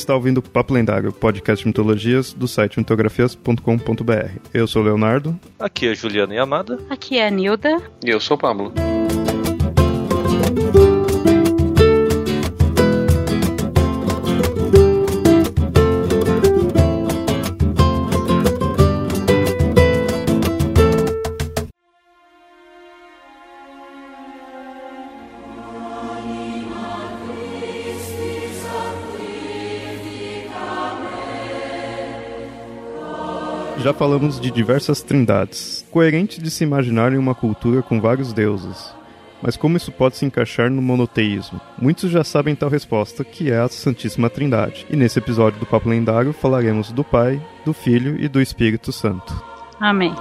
está ouvindo o Papo Lendário, podcast de mitologias do site mitografias.com.br. Eu sou o Leonardo. Aqui é a Juliana Yamada. Aqui é a Nilda. E eu sou o Pablo. Já falamos de diversas trindades, coerente de se imaginar em uma cultura com vários deuses. Mas como isso pode se encaixar no monoteísmo? Muitos já sabem tal resposta, que é a Santíssima Trindade. E nesse episódio do Papo Lendário falaremos do Pai, do Filho e do Espírito Santo. Amém.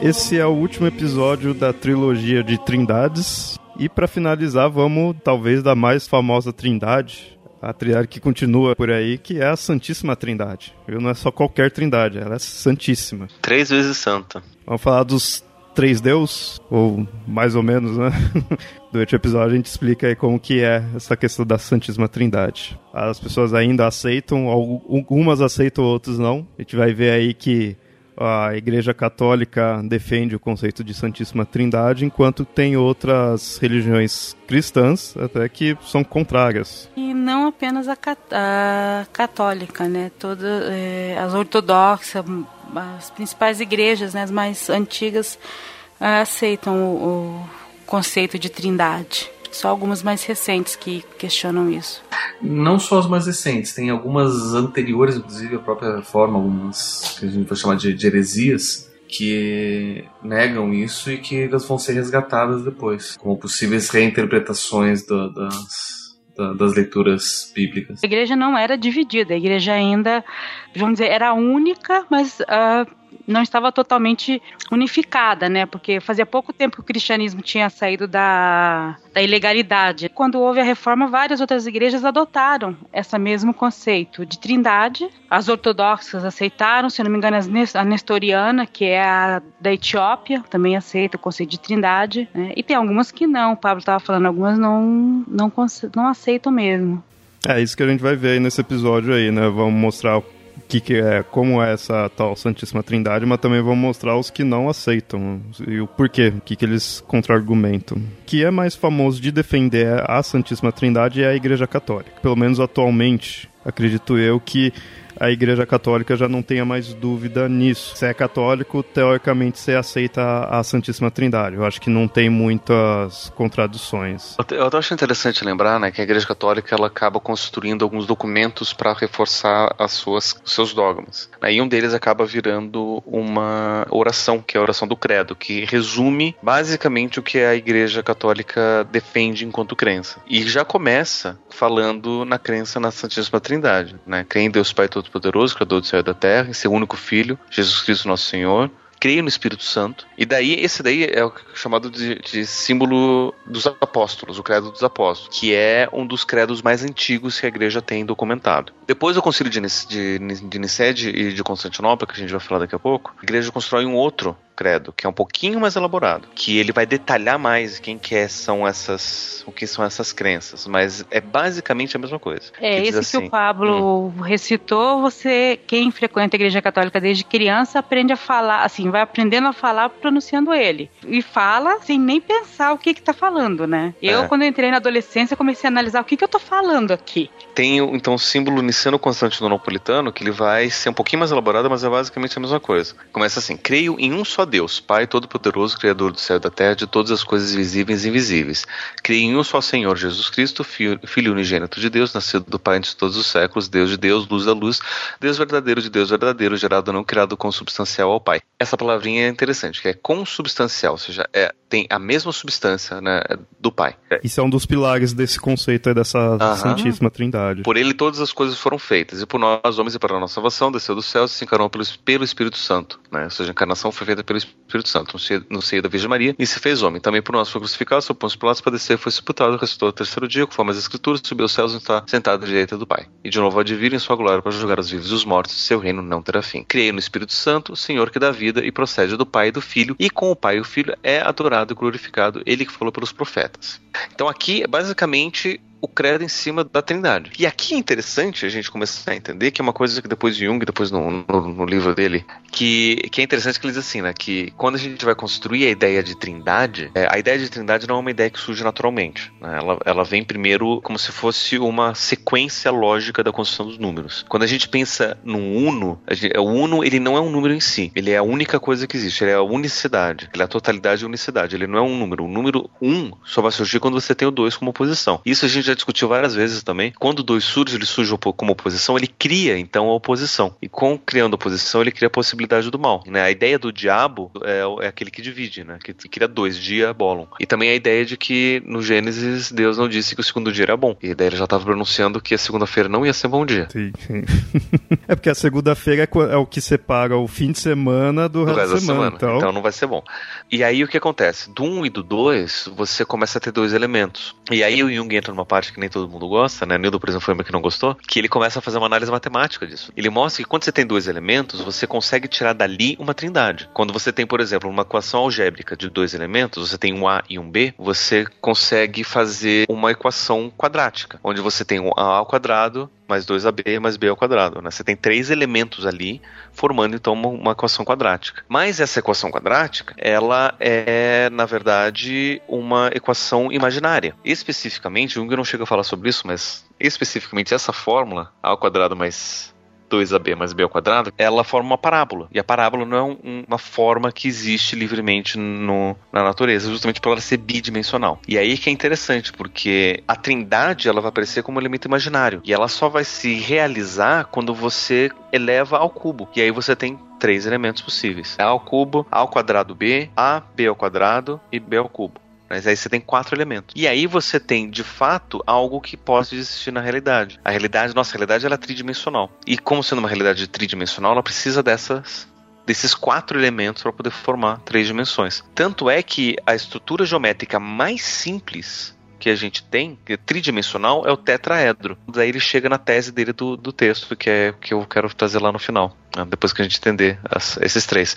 Esse é o último episódio da trilogia de Trindades. E para finalizar, vamos talvez da mais famosa Trindade, a trindade que continua por aí, que é a Santíssima Trindade. Viu? Não é só qualquer Trindade, ela é Santíssima. Três vezes santa. Vamos falar dos três deus, ou mais ou menos, né? Durante o episódio a gente explica aí como que é essa questão da Santíssima Trindade. As pessoas ainda aceitam, algumas aceitam, outras não. A gente vai ver aí que a Igreja Católica defende o conceito de Santíssima Trindade, enquanto tem outras religiões cristãs até que são contrárias. E não apenas a, a católica, né? Todas é, as ortodoxas, as principais igrejas, né, as mais antigas, é, aceitam o, o conceito de Trindade. Só algumas mais recentes que questionam isso. Não só as mais recentes, tem algumas anteriores, inclusive a própria forma, algumas que a gente vai chamar de, de heresias, que negam isso e que elas vão ser resgatadas depois, como possíveis reinterpretações do, das, das leituras bíblicas. A igreja não era dividida, a igreja ainda, vamos dizer, era única, mas uh, não estava totalmente unificada, né? Porque fazia pouco tempo que o cristianismo tinha saído da, da ilegalidade. Quando houve a reforma, várias outras igrejas adotaram esse mesmo conceito de trindade. As ortodoxas aceitaram, se não me engano, a nestoriana, que é a da Etiópia, também aceita o conceito de trindade. Né? E tem algumas que não, o Pablo estava falando, algumas não, não, não aceitam mesmo. É isso que a gente vai ver aí nesse episódio aí, né? Vamos mostrar que, que é, como é essa tal Santíssima Trindade, mas também vamos mostrar os que não aceitam e o porquê, o que, que eles contra-argumentam. Que é mais famoso de defender a Santíssima Trindade é a Igreja Católica. Pelo menos atualmente, acredito eu que a Igreja Católica já não tenha mais dúvida nisso. Se é católico, teoricamente você aceita a Santíssima Trindade. Eu acho que não tem muitas contradições. Eu, eu acho interessante lembrar né, que a Igreja Católica ela acaba construindo alguns documentos para reforçar as suas, os seus dogmas. E um deles acaba virando uma oração, que é a oração do Credo, que resume basicamente o que a Igreja Católica defende enquanto crença. E já começa falando na crença na Santíssima Trindade. Né? Crê em Deus Pai Todo Todo-Poderoso, Criador do céu e da terra, em seu único Filho, Jesus Cristo nosso Senhor, creio no Espírito Santo. E daí, esse daí é o chamado de, de, símbolo dos apóstolos, o credo dos apóstolos, que é um dos credos mais antigos que a igreja tem documentado. Depois do concílio de, de, de Nicede e de Constantinopla, que a gente vai falar daqui a pouco, a igreja constrói um outro credo, que é um pouquinho mais elaborado, que ele vai detalhar mais quem que é, são essas, o que são essas crenças, mas é basicamente a mesma coisa. É, esse assim, que o assim, Pablo hum. recitou, você, quem frequenta a igreja católica desde criança, aprende a falar, assim, vai aprendendo a falar pronunciando ele. E fala sem nem pensar o que que tá falando, né? Eu, é. quando eu entrei na adolescência, comecei a analisar o que que eu tô falando aqui. Tem, então, o símbolo niceno-constantinopolitano, que ele vai ser um pouquinho mais elaborado, mas é basicamente a mesma coisa. Começa assim, creio em um só Deus, Pai Todo-Poderoso, Criador do céu e da terra, de todas as coisas visíveis e invisíveis. Creio em um só Senhor Jesus Cristo, Filho, filho unigênito de Deus, nascido do Pai antes de todos os séculos, Deus de Deus, luz da luz, Deus verdadeiro de Deus verdadeiro, gerado não criado consubstancial ao Pai. Essa palavrinha é interessante, que é consubstancial, ou seja, é tem a mesma substância né, do Pai. Isso é um dos pilares desse conceito dessa Aham. Santíssima Trindade. Por ele todas as coisas foram feitas, e por nós, homens, e para a nossa salvação, desceu do céu e se encarnou pelo, pelo Espírito Santo. Né? Ou seja, a encarnação foi feita pelo Espírito Santo, no seio, no seio da Virgem Maria, e se fez homem. Também por nós foi crucificado, sob Pôncio Pilatos, padecer, foi sepultado, ressuscitou ao terceiro dia, conforme as Escrituras, subiu aos céus e está sentado à direita do Pai. E de novo há de vir em sua glória para julgar os vivos e os mortos, e seu reino não terá fim. Criei no Espírito Santo, Senhor que dá vida e procede do Pai e do Filho, e com o Pai e o Filho é adorado e glorificado, ele que falou pelos profetas. Então aqui, basicamente, o credo em cima da trindade. E aqui é interessante a gente começar a entender que é uma coisa que depois de Jung, depois no, no, no, livro dele, que, que é interessante que ele diz assim, né, que quando a gente vai construir a ideia de trindade, é, a ideia de trindade não é uma ideia que surge naturalmente. Né, ela, ela vem primeiro como se fosse uma sequência lógica da construção dos números. Quando a gente pensa no uno, gente, o uno ele não é um número em si, ele é a única coisa que existe, ele é a unicidade, ele é a totalidade e unicidade, ele não é um número. O número um só vai surgir quando você tem o dois como oposição. Isso a gente já discutiu várias vezes também. Quando 2 surge, ele surge como oposição, ele cria então a oposição. E com criando oposição, ele cria a possibilidade do mal. Né? A ideia do diabo é, é aquele que divide, né? que cria dois, diabolon. E também a ideia de que no Gênesis Deus não disse que o segundo dia era bom. E daí ele já estava pronunciando que a segunda-feira não ia ser bom dia. Sim, sim. é porque a segunda-feira é, é, o que separa o fim de semana do, do resto da semana. semana. Então... então não vai ser bom. E aí o que acontece? Do 1 um e do 2, você começa a ter dois elementos. E aí o Jung entra numa parte que nem todo mundo gosta, né? Nildo, por exemplo, foi o que não gostou, que ele começa a fazer uma análise matemática disso. Ele mostra que quando você tem dois elementos, você consegue tirar dali uma trindade. Quando você tem, por exemplo, uma equação algébrica de dois elementos, você tem um A e um B, você consegue fazer uma equação quadrática, onde você tem um A ao quadrado mais 2ab mais b ao quadrado. Né? Você tem três elementos ali formando então uma, uma, equação quadrática. Mas essa equação quadrática, ela é na verdade uma equação imaginária. Especificamente, Jung não chega a falar sobre isso, mas especificamente essa fórmula a ao quadrado mais 2ab mais b ao quadrado, ela forma uma parábola. E a parábola não é um, uma forma que existe livremente no, na natureza, justamente por ela ser bidimensional. E aí que é interessante, porque a trindade ela vai aparecer como elemento imaginário. E ela só vai se realizar quando você eleva ao cubo. E aí você tem três elementos possíveis. A ao cubo, A ao quadrado B, A, B ao quadrado e B ao cubo. Mas aí você tem quatro elementos. E aí você tem, de fato, algo que pode existir na realidade. A realidade, nossa realidade, ela é tridimensional. E como sendo uma realidade tridimensional, ela precisa dessas desses quatro elementos para poder formar três dimensões. Tanto é que a estrutura geométrica mais simples que a gente tem, é tridimensional, é o tetraedro. Daí ele chega na tese dele do, do texto, que é que eu quero trazer lá no final, né, depois que a gente entender as, esses três.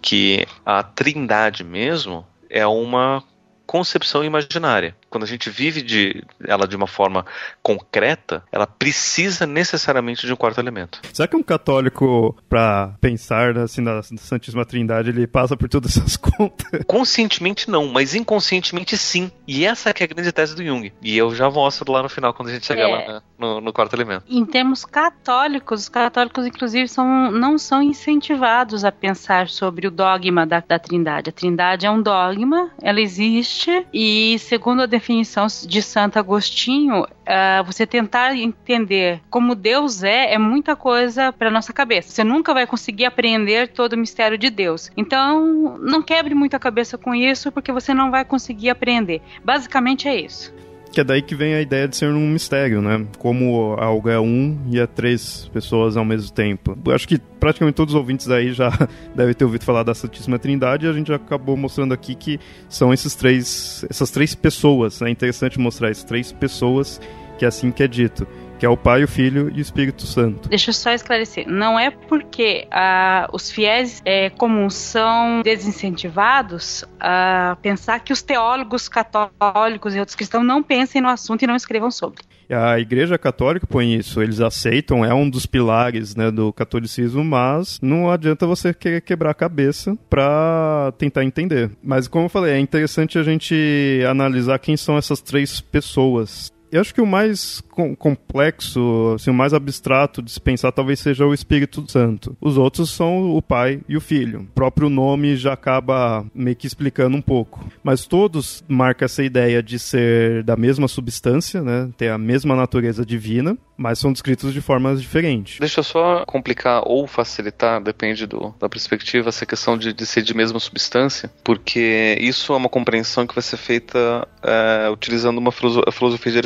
Que a trindade mesmo é uma concepção imaginária. Quando a gente vive de, ela de uma forma concreta, ela precisa necessariamente de um quarto elemento. Será que um católico, para pensar assim, na Santíssima Trindade, ele passa por todas essas contas? Conscientemente não, mas inconscientemente sim. E essa é a grande tese do Jung. E eu já mostro lá no final, quando a gente chegar é. lá né, no, no, quarto elemento. Em termos católicos, os católicos, inclusive, são, não são incentivados a pensar sobre o dogma da, da Trindade. A Trindade é um dogma, ela existe existe e, segundo a definição de Santo Agostinho, uh, você tentar entender como Deus é é muita coisa para nossa cabeça. Você nunca vai conseguir apreender todo o mistério de Deus. Então, não quebre muito a cabeça com isso, porque você não vai conseguir aprender. Basicamente é isso. Que é daí que vem a ideia de ser um mistério, né? Como algo é um e é três pessoas ao mesmo tempo. Eu acho que praticamente todos os ouvintes aí já devem ter ouvido falar da Santíssima Trindade e a gente acabou mostrando aqui que são esses três, essas três pessoas. É interessante mostrar essas três pessoas que é assim que é dito que é o Pai, o Filho e o Espírito Santo. Deixa eu só esclarecer. Não é porque ah, os fiéis é, comuns são desincentivados a pensar que os teólogos católicos e outros cristãos não pensem no assunto e não escrevam sobre. A Igreja Católica põe isso, eles aceitam, é um dos pilares né, do catolicismo, mas não adianta você querer quebrar a cabeça para tentar entender. Mas como eu falei, é interessante a gente analisar quem são essas três pessoas eu acho que o mais com complexo, assim, o mais abstrato de se pensar talvez seja o Espírito Santo. Os outros são o Pai e o Filho. O próprio nome já acaba meio que explicando um pouco. Mas todos marcam essa ideia de ser da mesma substância, né? Ter a mesma natureza divina mas são descritos de formas diferentes. Deixa eu só complicar ou facilitar, depende do, da perspectiva, essa questão de, de ser de mesma substância, porque isso é uma compreensão que vai ser feita é, utilizando uma filosofia de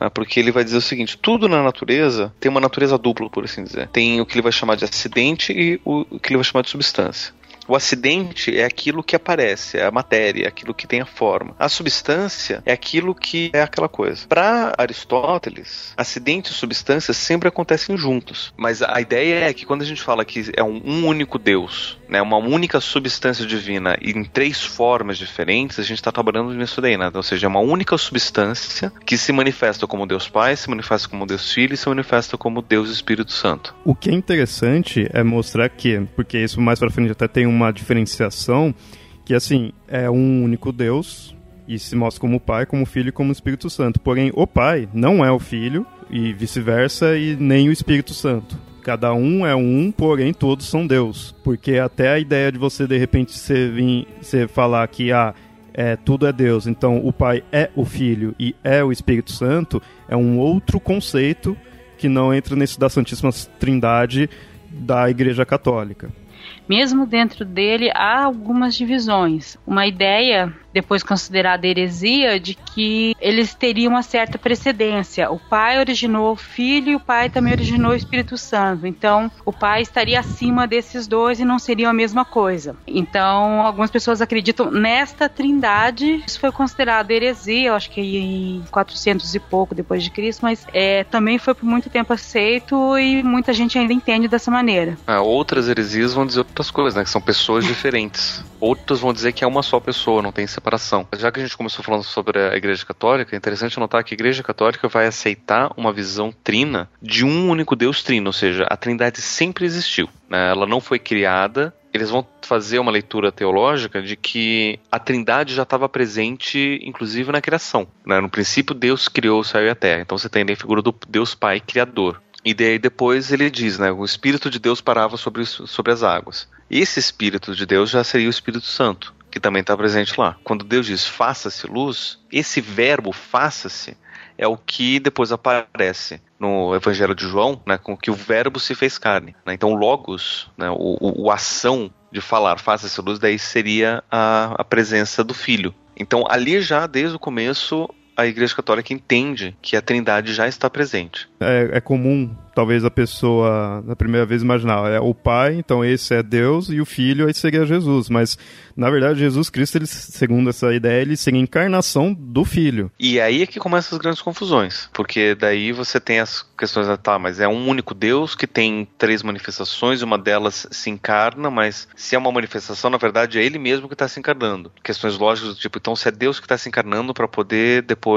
né? porque ele vai dizer o seguinte: tudo na natureza tem uma natureza dupla, por assim dizer. Tem o que ele vai chamar de acidente e o que ele vai chamar de substância. O acidente é aquilo que aparece, é a matéria, é aquilo que tem a forma. A substância é aquilo que é aquela coisa. Para Aristóteles, acidente e substância sempre acontecem juntos. Mas a ideia é que quando a gente fala que é um, único Deus, né, uma única substância divina em três formas diferentes, a gente está trabalhando nisso daí, né? Ou seja, é uma única substância que se manifesta como Deus Pai, se manifesta como Deus Filho e se manifesta como Deus Espírito Santo. O que é interessante é mostrar que, porque isso mais para frente até tem um uma diferenciação que, assim, é um único Deus e se mostra como Pai, como Filho e como Espírito Santo. Porém, o Pai não é o Filho e vice-versa e nem o Espírito Santo. Cada um é um, porém todos são Deus. Porque até a ideia de você de repente você vir, você falar que ah, é, tudo é Deus, então o Pai é o Filho e é o Espírito Santo, é um outro conceito que não entra nesse da Santíssima Trindade da Igreja Católica. Mesmo dentro dele há algumas divisões. Uma ideia depois considerada heresia, de que eles teriam uma certa precedência. O pai originou o filho e o pai também originou o Espírito Santo. Então, o pai estaria acima desses dois e não seriam a mesma coisa. Então, algumas pessoas acreditam nesta trindade. Isso foi considerado heresia, eu acho que em 400 e pouco depois de Cristo, mas é, também foi por muito tempo aceito e muita gente ainda entende dessa maneira. Ah, outras heresias vão dizer outras coisas, né? Que são pessoas diferentes. Outras vão dizer que é uma só pessoa, não tem separação. Já que a gente começou falando sobre a Igreja Católica, é interessante notar que a Igreja Católica vai aceitar uma visão trina de um único Deus trino, ou seja, a Trindade sempre existiu. Né? Ela não foi criada. Eles vão fazer uma leitura teológica de que a Trindade já estava presente, inclusive na criação. Né? No princípio, Deus criou o céu e a terra. Então você tem a figura do Deus Pai Criador. E daí depois ele diz, né, o Espírito de Deus parava sobre, sobre as águas. Esse Espírito de Deus já seria o Espírito Santo que também está presente lá. Quando Deus diz faça-se luz, esse verbo faça-se é o que depois aparece no Evangelho de João, né, com que o verbo se fez carne. Né? Então, logos, né, o, o, o ação de falar faça-se luz, daí seria a, a presença do Filho. Então, ali já, desde o começo, a Igreja Católica entende que a Trindade já está presente. É, é comum talvez a pessoa na primeira vez imaginar é o pai, então esse é Deus e o filho aí seria Jesus, mas na verdade Jesus Cristo, ele, segundo essa ideia, ele seria a encarnação do filho. E aí é que começam as grandes confusões, porque daí você tem as questões, tá, mas é um único Deus que tem três manifestações, uma delas se encarna, mas se é uma manifestação, na verdade é ele mesmo que está se encarnando. Questões lógicas do tipo, então se é Deus que está se encarnando para poder depois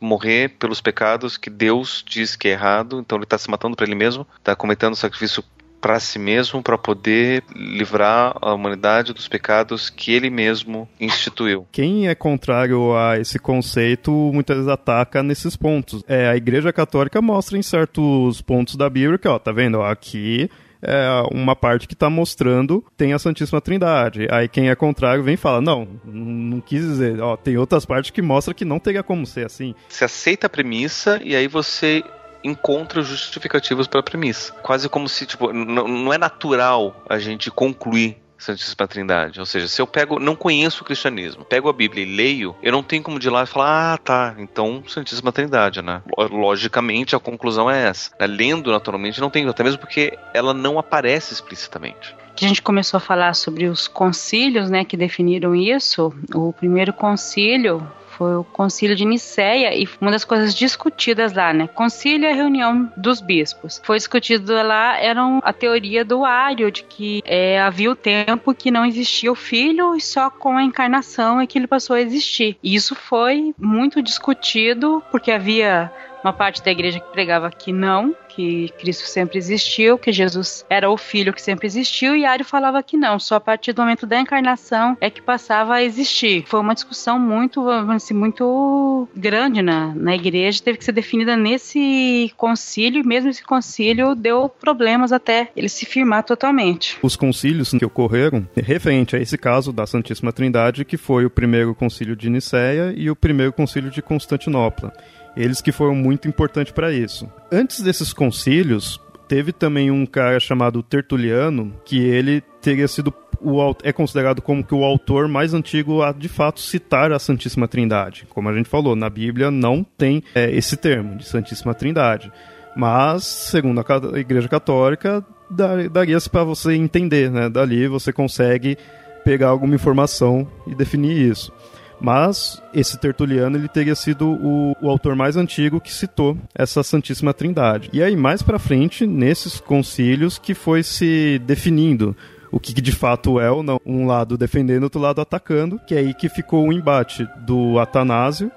morrer pelos pecados que Deus diz que é errado, então ele está se matando para ele mesmo, está cometendo sacrifício para si mesmo para poder livrar a humanidade dos pecados que ele mesmo instituiu. Quem é contrário a esse conceito muitas vezes ataca nesses pontos. É, a Igreja Católica mostra em certos pontos da Bíblia que, ó, tá vendo? Aqui é uma parte que está mostrando tem a Santíssima Trindade. Aí quem é contrário vem e fala: não, não quis dizer. Ó, tem outras partes que mostram que não teria como ser assim. Você aceita a premissa e aí você encontra justificativos para a premissa. Quase como se, tipo, não é natural a gente concluir Santíssima Trindade. Ou seja, se eu pego, não conheço o cristianismo, pego a Bíblia e leio, eu não tenho como de lá falar, ah, tá, então Santíssima Trindade, né? Logicamente a conclusão é essa. Né? Lendo naturalmente não tenho, até mesmo porque ela não aparece explicitamente que a gente começou a falar sobre os concílios, né, que definiram isso. O primeiro concílio foi o Concílio de Nicéia e uma das coisas discutidas lá, né? Concílio é a reunião dos bispos. Foi discutido lá era a teoria do Ário de que é, havia o tempo que não existia o Filho e só com a encarnação é que ele passou a existir. E isso foi muito discutido porque havia uma parte da igreja que pregava que não, que Cristo sempre existiu, que Jesus era o Filho que sempre existiu, e Ario falava que não, só a partir do momento da encarnação é que passava a existir. Foi uma discussão muito, assim, muito grande na, na igreja, teve que ser definida nesse concílio, e mesmo esse concílio deu problemas até ele se firmar totalmente. Os concílios que ocorreram, referente a esse caso da Santíssima Trindade, que foi o primeiro concílio de Nicéia e o primeiro concílio de Constantinopla. Eles que foram muito importantes para isso. Antes desses concílios, teve também um cara chamado Tertuliano, que ele teria sido o, é considerado como que o autor mais antigo a de fato citar a Santíssima Trindade. Como a gente falou, na Bíblia não tem é, esse termo de Santíssima Trindade. Mas, segundo a Igreja Católica, daria-se para você entender, né? Dali você consegue pegar alguma informação e definir isso. Mas esse Tertuliano ele teria sido o, o, autor mais antigo que citou essa Santíssima Trindade. E aí mais para frente, nesses concílios que foi se definindo o que de fato é ou não. Um lado defendendo, outro lado atacando, que é aí que ficou o embate do Atanásio,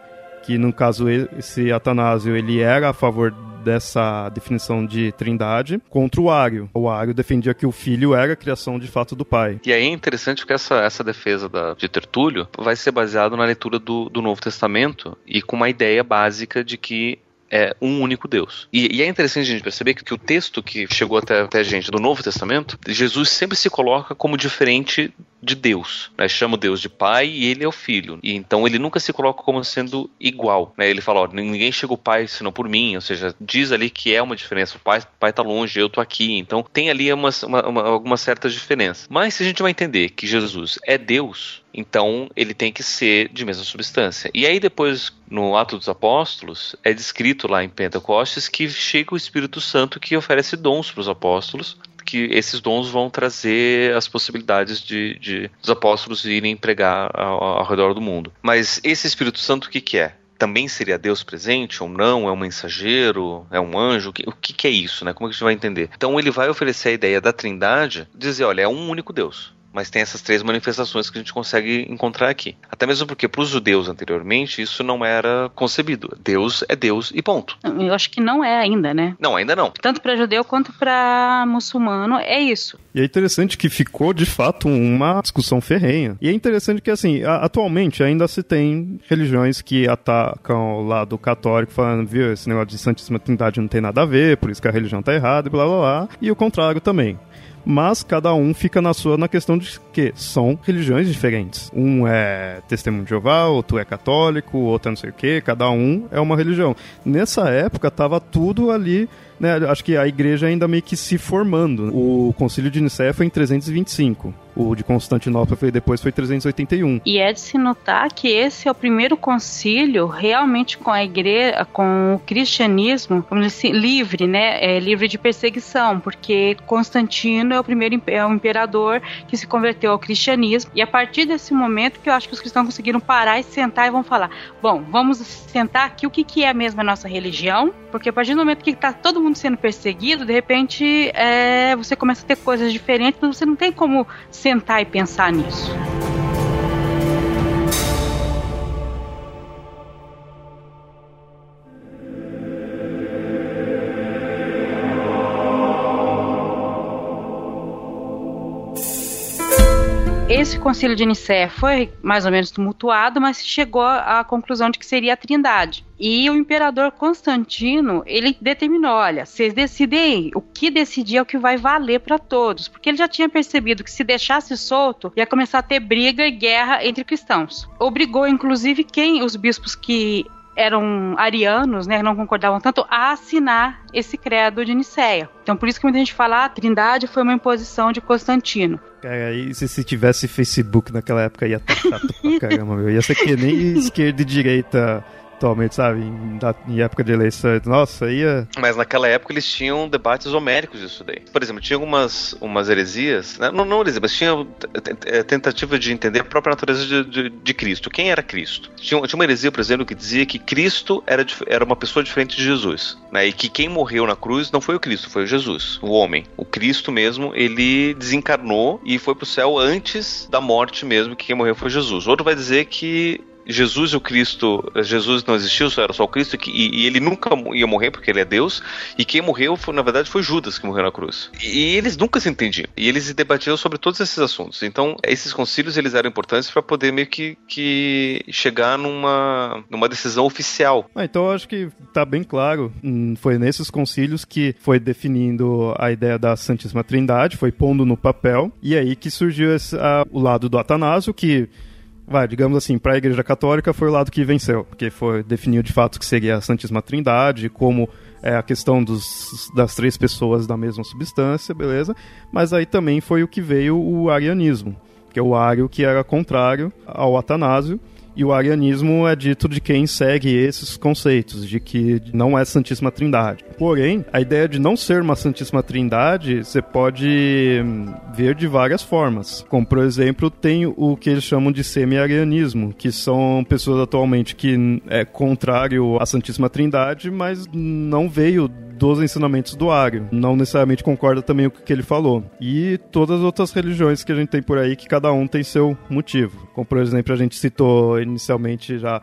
que no caso esse Atanásio ele era a favor dessa definição de trindade contra o Ário. O Ário defendia que o filho era a criação de fato do pai. E aí é interessante que essa, essa defesa da, de Tertúlio vai ser baseada na leitura do, do Novo Testamento e com uma ideia básica de que é um único Deus. E, e, é interessante a gente perceber que, que o texto que chegou até, até a gente do Novo Testamento, Jesus sempre se coloca como diferente de Deus. Né? Chama Deus de Pai e ele é o Filho. E então ele nunca se coloca como sendo igual. Né? Ele fala: ó, ninguém chega ao Pai senão por mim. Ou seja, diz ali que é uma diferença. O Pai, o pai tá longe, eu tô aqui. Então tem ali uma, uma, uma, alguma certa diferença. Mas se a gente vai entender que Jesus é Deus, então ele tem que ser de mesma substância. E aí depois, no Ato dos Apóstolos, é descrito lá em Pentecostes que chega o Espírito Santo que oferece dons para os apóstolos que esses dons vão trazer as possibilidades de, de os apóstolos irem pregar ao, ao, redor do mundo. Mas esse Espírito Santo, o que, que é? Também seria Deus presente ou não? É um mensageiro? É um anjo? O que, o que, que é isso? Né? Como que a gente vai entender? Então ele vai oferecer a ideia da trindade, dizer, olha, é um único Deus mas tem essas três manifestações que a gente consegue encontrar aqui. Até mesmo porque para os judeus anteriormente isso não era concebido. Deus é Deus e ponto. Eu acho que não é ainda, né? Não, ainda não. Tanto para judeu quanto para muçulmano é isso. E é interessante que ficou de fato uma discussão ferrenha. E é interessante que assim, atualmente ainda se tem religiões que atacam o lado católico falando, viu, esse negócio de Santíssima Trindade não tem nada a ver, por isso que a religião tá errada e blá blá blá. E o contrário também mas cada um fica na sua na questão de que são religiões diferentes. Um é testemunho de Jeová, outro é católico, outro é não sei o que, cada um é uma religião. Nessa época tava tudo ali né, acho que a igreja ainda meio que se formando. O concílio de Nicéia foi em 325. O de Constantinopla foi depois foi 381. E é de se notar que esse é o primeiro concílio realmente com a igreja, com o cristianismo, assim, livre, né? É livre de perseguição, porque Constantino é o primeiro é o imperador que se converteu ao cristianismo. E a partir desse momento que eu acho que os cristãos conseguiram parar e sentar e vão falar: bom, vamos sentar aqui o que, que é mesmo a nossa religião, porque a partir do momento que está todo mundo mundo sendo perseguido, de repente é, você começa a ter coisas diferentes, mas você não tem como sentar e pensar nisso. Esse concílio de Nicéia foi mais ou menos tumultuado, mas chegou à conclusão de que seria a Trindade. E o imperador Constantino, ele determinou, olha, vocês decidem o que decidir é o que vai valer para todos, porque ele já tinha percebido que se deixasse solto, ia começar a ter briga e guerra entre cristãos. Obrigou inclusive quem os bispos que eram arianos, né, não concordavam tanto, a assinar esse credo de Nicéia. Então, por isso que muita gente fala, ah, a Trindade foi uma imposição de Constantino. Cara, aí se, se tivesse Facebook naquela época ia estar chato pra caramba, meu. Ia ser que nem esquerda e direita atualmente, sabe? Em, em, época de eleição. Nossa, ia. Mas naquela época eles tinham debates homéricos disso daí. Por exemplo, tinha algumas umas heresias, né? não, não heresias, mas tinha é, tentativa de entender a própria natureza de, de, de, Cristo. Quem era Cristo? Tinha, tinha uma heresia, por exemplo, que dizia que Cristo era, era uma pessoa diferente de Jesus. Né? E que quem morreu na cruz não foi o Cristo, foi o Jesus, o homem. O Cristo mesmo, ele desencarnou e foi pro céu antes da morte mesmo, que quem morreu foi Jesus. Outro vai dizer que Jesus o Cristo, Jesus não existiu, só era só o Cristo, e, e, ele nunca ia morrer porque ele é Deus, e quem morreu, foi, na verdade, foi Judas que morreu na cruz. E, eles nunca se entendiam, e eles debatiam sobre todos esses assuntos. Então, esses concílios, eles eram importantes para poder meio que, que chegar numa, numa decisão oficial. Ah, então, eu acho que tá bem claro, hum, foi nesses concílios que foi definindo a ideia da Santíssima Trindade, foi pondo no papel, e aí que surgiu esse, a, o lado do Atanásio, que vai, digamos assim, para a Igreja Católica foi o lado que venceu, porque foi definiu de fato que seria a Santíssima Trindade, como é, a questão dos, das três pessoas da mesma substância, beleza? Mas aí também foi o que veio o arianismo, que é o ário que era contrário ao Atanásio, e o arianismo é dito de quem segue esses conceitos, de que não é Santíssima Trindade. Porém, a ideia de não ser uma Santíssima Trindade você pode hum, ver de várias formas. Como, por exemplo, tem o que eles chamam de semi-arianismo, que são pessoas atualmente que é contrário à Santíssima Trindade, mas não veio dos ensinamentos do Ário. Não necessariamente concorda também com o que ele falou. E todas as outras religiões que a gente tem por aí, que cada um tem seu motivo. Como, por exemplo, a gente citou inicialmente já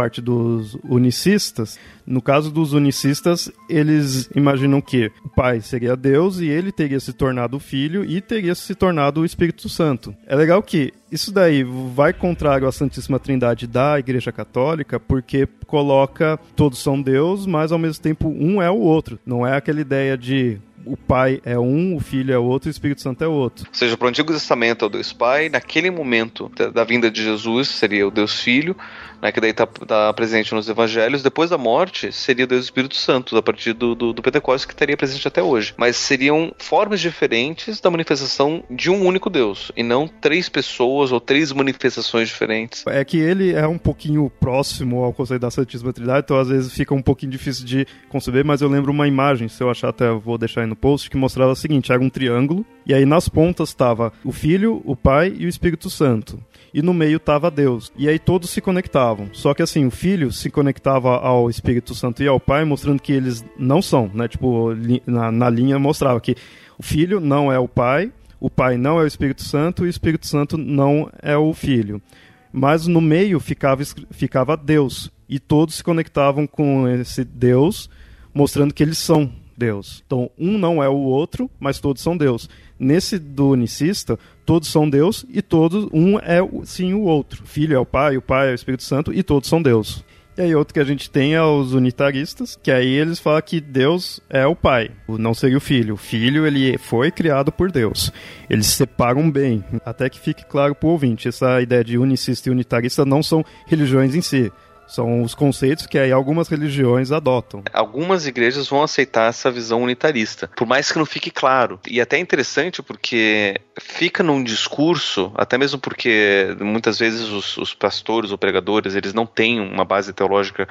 parte dos unicistas. No caso dos unicistas, eles imaginam que o Pai seria Deus e ele teria se tornado o Filho e teria se tornado o Espírito Santo. É legal que isso daí vai contrário à Santíssima Trindade da Igreja Católica, porque coloca todos são Deus, mas ao mesmo tempo um é o outro. Não é aquela ideia de o Pai é um, o Filho é outro e o Espírito Santo é outro. Ou seja, para o Antigo Testamento é o Deus Pai, naquele momento da, da vinda de Jesus seria o Deus Filho, né, que daí está tá presente nos evangelhos. Depois da morte, seria Deus Espírito Santo, a partir do, do, do Pentecostes, que estaria presente até hoje. Mas seriam formas diferentes da manifestação de um único Deus, e não três pessoas ou três manifestações diferentes. É que ele é um pouquinho próximo ao conceito da Santíssima Trindade, então às vezes fica um pouquinho difícil de conceber, mas eu lembro uma imagem, se eu achar até eu vou deixar aí no post, que mostrava o seguinte, era um triângulo, e aí nas pontas estava o Filho, o Pai e o Espírito Santo e no meio estava Deus. E aí todos se conectavam. Só que assim, o filho se conectava ao Espírito Santo e ao Pai, mostrando que eles não são, né? Tipo, na, na linha mostrava que o filho não é o Pai, o Pai não é o Espírito Santo e o Espírito Santo não é o Filho. Mas no meio ficava, ficava Deus. E todos se conectavam com esse Deus, mostrando que eles são Deus. Então, um não é o outro, mas todos são Deus. Nesse do unicista, todos são Deus e todos um é sim o outro. O filho é o Pai, o Pai é o Espírito Santo e todos são Deus. E aí outro que a gente tem é os unitaristas, que aí eles falam que Deus é o Pai, não seria o Filho. O Filho, ele foi criado por Deus. Eles separam bem, até que fique claro para o ouvinte, essa ideia de unicista e unitarista não são religiões em si, são os conceitos que aí algumas religiões adotam. Algumas igrejas vão aceitar essa visão unitarista, por mais que não fique claro. E até é interessante porque fica num discurso, até mesmo porque muitas vezes os, os pastores ou pregadores eles não têm uma base teológica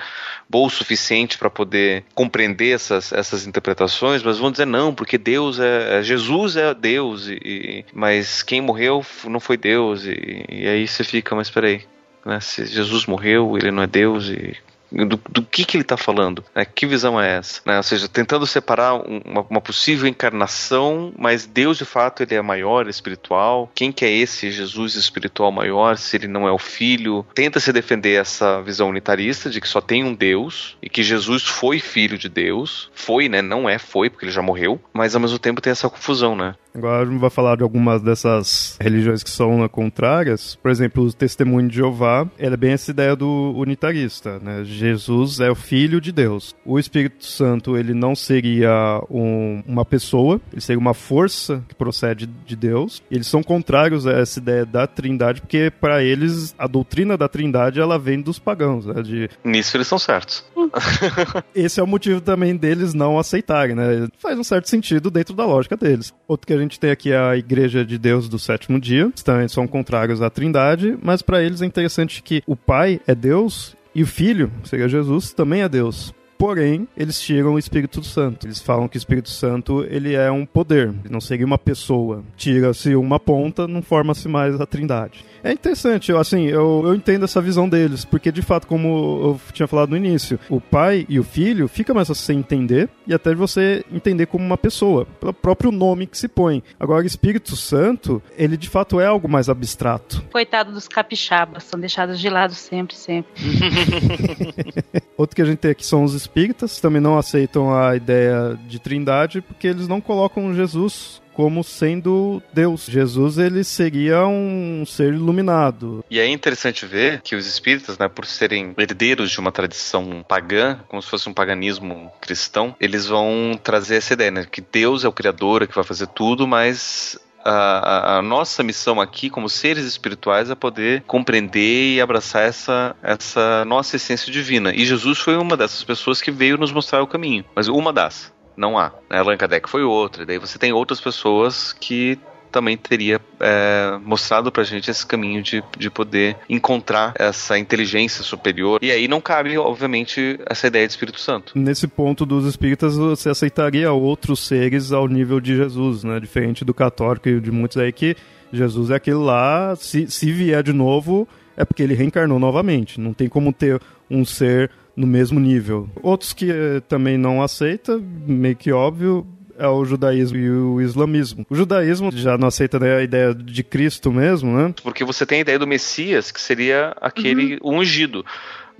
boa o suficiente para poder compreender essas, essas interpretações, mas vão dizer não, porque Deus é, é Jesus é Deus, e, mas quem morreu não foi Deus, e, e aí você fica, mas peraí, né? Se Jesus morreu, ele não é Deus e do, do, que, que ele está falando? Né? Que visão é essa? Né? Ou seja, tentando separar uma, uma, possível encarnação, mas Deus de fato ele é maior, espiritual. Quem que é esse Jesus espiritual maior se ele não é o Filho? Tenta se defender essa visão unitarista de que só tem um Deus e que Jesus foi filho de Deus. Foi, né? Não é foi porque ele já morreu, mas ao mesmo tempo tem essa confusão, né? Agora a gente vai falar de algumas dessas religiões que são contrárias. Por exemplo, o testemunho de Jeová, é bem essa ideia do unitarista, né? Jesus é o filho de Deus. O Espírito Santo, ele não seria um, uma pessoa, ele seria uma força que procede de Deus. Eles são contrários a essa ideia da Trindade, porque para eles a doutrina da Trindade ela vem dos pagãos, né? De... Nisso eles são certos. Esse é o motivo também deles não aceitarem, né? Faz um certo sentido dentro da lógica deles. Outro que a gente tem aqui é a Igreja de Deus do Sétimo Dia, também são contrários à Trindade, mas para eles é interessante que o Pai é Deus e o Filho, seria Jesus, também é Deus. Porém, eles tiram o Espírito Santo. Eles falam que o Espírito Santo ele é um poder, não seria uma pessoa. Tira-se uma ponta, não forma-se mais a Trindade. É interessante, assim, eu, eu entendo essa visão deles, porque de fato, como eu tinha falado no início, o pai e o filho fica mais você entender e até você entender como uma pessoa, pelo próprio nome que se põe. Agora, o Espírito Santo, ele de fato é algo mais abstrato. Coitado dos capixabas, são deixados de lado sempre, sempre. Outro que a gente tem aqui são os espíritas, também não aceitam a ideia de trindade, porque eles não colocam Jesus como sendo Deus. Jesus ele seria um ser iluminado. E é interessante ver que os espíritas, né, por serem herdeiros de uma tradição pagã, como se fosse um paganismo cristão, eles vão trazer essa ideia, né, que Deus é o criador, é que vai fazer tudo, mas a, a, nossa missão aqui, como seres espirituais, é poder compreender e abraçar essa, essa nossa essência divina. E Jesus foi uma dessas pessoas que veio nos mostrar o caminho. Mas uma das não há. Né? Allan Kardec foi outra. Daí você tem outras pessoas que também teria é, mostrado pra gente esse caminho de, de poder encontrar essa inteligência superior. E aí não cabe, obviamente, essa ideia de Espírito Santo. Nesse ponto dos espíritas, você aceitaria outros seres ao nível de Jesus, né? Diferente do católico e de muitos aí que Jesus é aquele lá, se, se vier de novo, é porque ele reencarnou novamente. Não tem como ter um ser no mesmo nível. Outros que eh, também não aceita, meio que óbvio, é o judaísmo e o islamismo. O judaísmo já não aceita né, a ideia de Cristo mesmo, né? Porque você tem a ideia do Messias, que seria aquele uhum. ungido.